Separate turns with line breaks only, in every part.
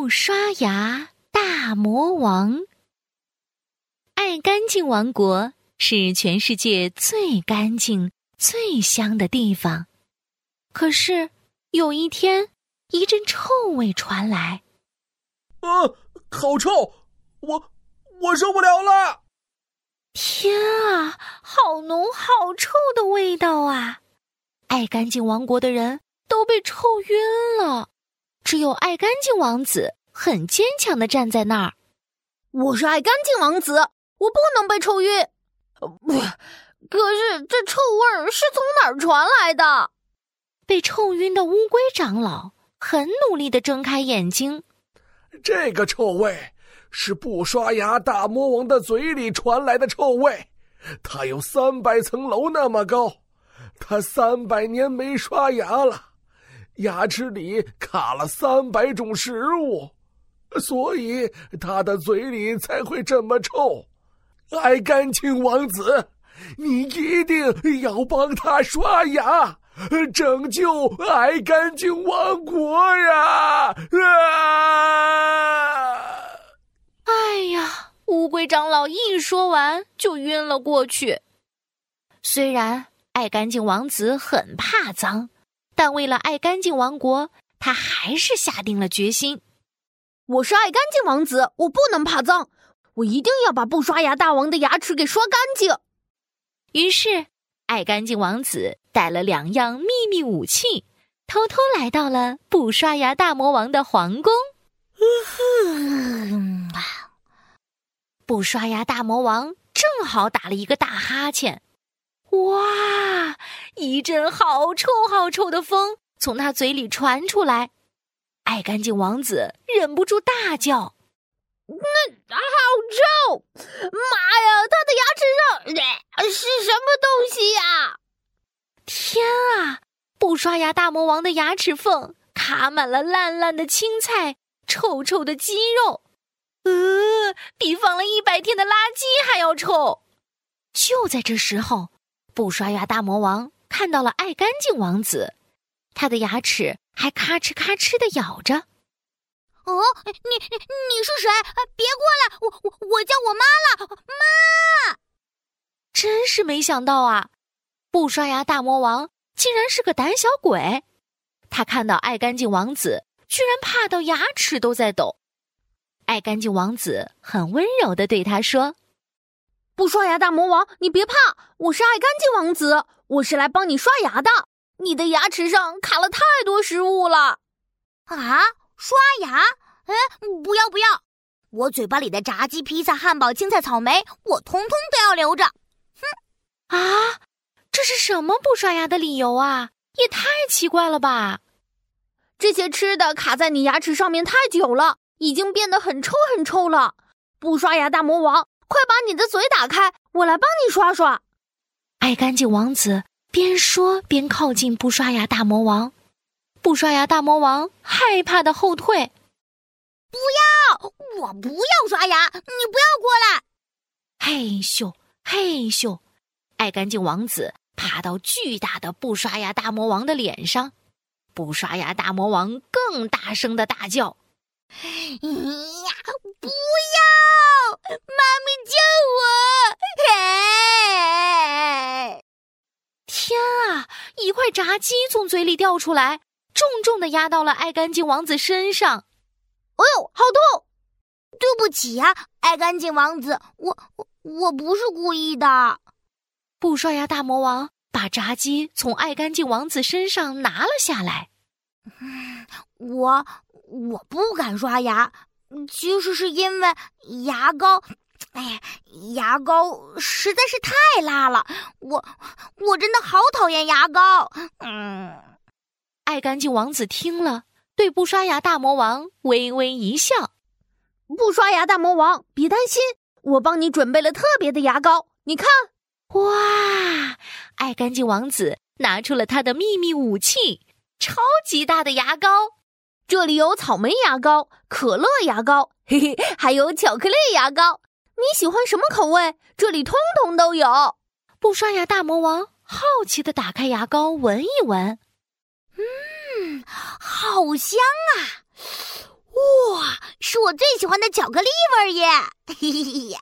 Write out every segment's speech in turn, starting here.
不刷牙大魔王。爱干净王国是全世界最干净、最香的地方。可是有一天，一阵臭味传来。
啊，好臭！我我受不了了！
天啊，好浓好臭的味道啊！爱干净王国的人都被臭晕了。只有爱干净王子很坚强的站在那儿。
我是爱干净王子，我不能被臭晕。不，可是这臭味儿是从哪儿传来的？
被臭晕的乌龟长老很努力的睁开眼睛。
这个臭味是不刷牙大魔王的嘴里传来的臭味。他有三百层楼那么高，他三百年没刷牙了。牙齿里卡了三百种食物，所以他的嘴里才会这么臭。爱干净王子，你一定要帮他刷牙，拯救爱干净王国呀！啊！
哎呀，乌龟长老一说完就晕了过去。虽然爱干净王子很怕脏。但为了爱干净王国，他还是下定了决心。
我是爱干净王子，我不能怕脏，我一定要把不刷牙大王的牙齿给刷干净。
于是，爱干净王子带了两样秘密武器，偷偷来到了不刷牙大魔王的皇宫。不刷牙大魔王正好打了一个大哈欠。哇！一阵好臭好臭的风从他嘴里传出来，爱干净王子忍不住大叫：“
那好臭！妈呀，他的牙齿上是什么东西呀？”
天啊！不刷牙大魔王的牙齿缝卡满了烂烂的青菜、臭臭的鸡肉，呃，比放了一百天的垃圾还要臭。就在这时候。不刷牙大魔王看到了爱干净王子，他的牙齿还咔哧咔哧的咬着。
哦，你你你是谁？别过来！我我我叫我妈了，妈！
真是没想到啊！不刷牙大魔王竟然是个胆小鬼。他看到爱干净王子，居然怕到牙齿都在抖。爱干净王子很温柔的对他说。
不刷牙大魔王，你别怕，我是爱干净王子，我是来帮你刷牙的。你的牙齿上卡了太多食物了，
啊！刷牙？哎，不要不要，我嘴巴里的炸鸡、披萨、汉堡、青菜、草莓，我通通都要留着。
哼！啊，这是什么不刷牙的理由啊？也太奇怪了吧！
这些吃的卡在你牙齿上面太久了，已经变得很臭很臭了。不刷牙大魔王。快把你的嘴打开，我来帮你刷刷。
爱干净王子边说边靠近不刷牙大魔王，不刷牙大魔王害怕的后退。
不要，我不要刷牙，你不要过来。
嘿咻嘿咻，爱干净王子爬到巨大的不刷牙大魔王的脸上，不刷牙大魔王更大声的大叫：“
咦呀，不要，妈咪救我！天啊！”
一块炸鸡从嘴里掉出来，重重的压到了爱干净王子身上。
哎呦，好痛！
对不起呀，爱干净王子，我我我不是故意的。
不刷牙大魔王把炸鸡从爱干净王子身上拿了下来。
我我不敢刷牙，其实是因为牙膏。哎呀，牙膏实在是太辣了，我我真的好讨厌牙膏。嗯，
爱干净王子听了，对不刷牙大魔王微微一笑。
不刷牙大魔王，别担心，我帮你准备了特别的牙膏。你看，
哇！爱干净王子拿出了他的秘密武器——超级大的牙膏。
这里有草莓牙膏、可乐牙膏，嘿嘿，还有巧克力牙膏。你喜欢什么口味？这里通通都有。
不刷牙大魔王好奇的打开牙膏，闻一闻，
嗯，好香啊！哇，是我最喜欢的巧克力味儿耶！嘿嘿嘿，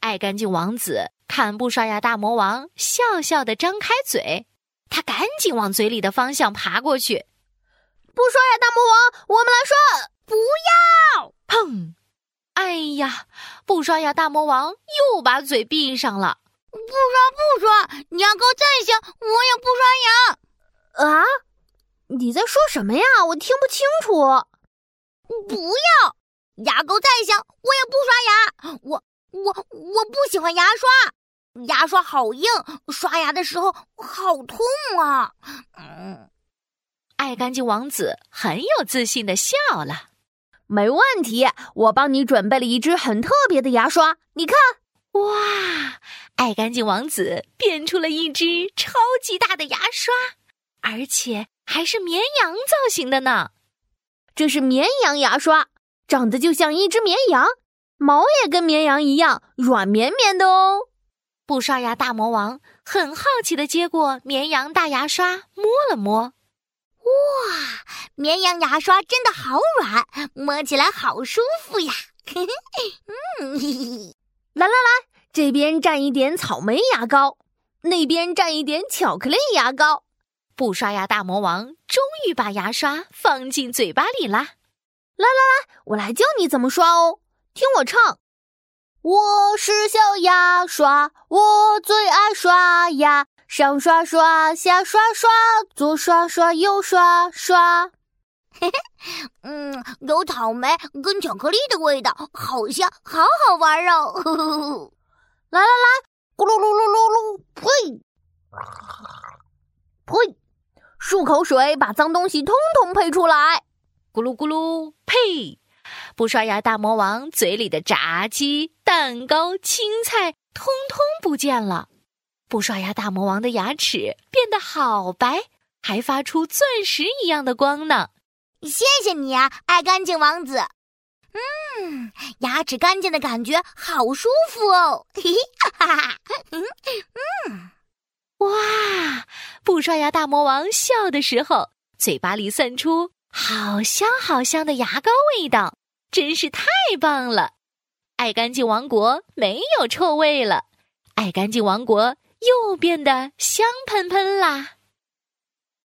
爱干净王子看不刷牙大魔王，笑笑的张开嘴，他赶紧往嘴里的方向爬过去。
不刷牙大魔王，我们来刷！
不要！
砰！哎呀，不刷牙大魔王又把嘴闭上了。
不刷不刷，牙膏再香，我也不刷
牙。啊？你在说什么呀？我听不清楚。
不要，牙膏再香，我也不刷牙。我我我不喜欢牙刷，牙刷好硬，刷牙的时候好痛啊。
嗯，爱干净王子很有自信的笑了。
没问题，我帮你准备了一支很特别的牙刷，你看。
哇！爱干净王子变出了一只超级大的牙刷，而且还是绵羊造型的呢。
这是绵羊牙刷，长得就像一只绵羊，毛也跟绵羊一样软绵绵的哦。
不刷牙大魔王很好奇的接过绵羊大牙刷，摸了摸。
哇，绵羊牙刷真的好软，摸起来好舒服呀！
嗯，来来来。这边蘸一点草莓牙膏，那边蘸一点巧克力牙膏。
不刷牙大魔王终于把牙刷放进嘴巴里啦！
来来来，我来教你怎么刷哦，听我唱：我是小牙刷，我最爱刷牙，上刷刷，下刷刷，左刷刷，右刷刷。
嘿嘿，嗯，有草莓跟巧克力的味道，好香，好好玩哦。
来来来，咕噜噜噜噜噜，呸！呸！漱口水把脏东西通通呸出来。
咕噜咕噜，呸！不刷牙大魔王嘴里的炸鸡、蛋糕、青菜通通不见了。不刷牙大魔王的牙齿变得好白，还发出钻石一样的光呢。
谢谢你啊，爱干净王子。嗯，牙齿干净的感觉好舒服哦！嘿嘿，哈哈，嗯
嗯，哇！不刷牙大魔王笑的时候，嘴巴里散出好香好香的牙膏味道，真是太棒了！爱干净王国没有臭味了，爱干净王国又变得香喷喷啦！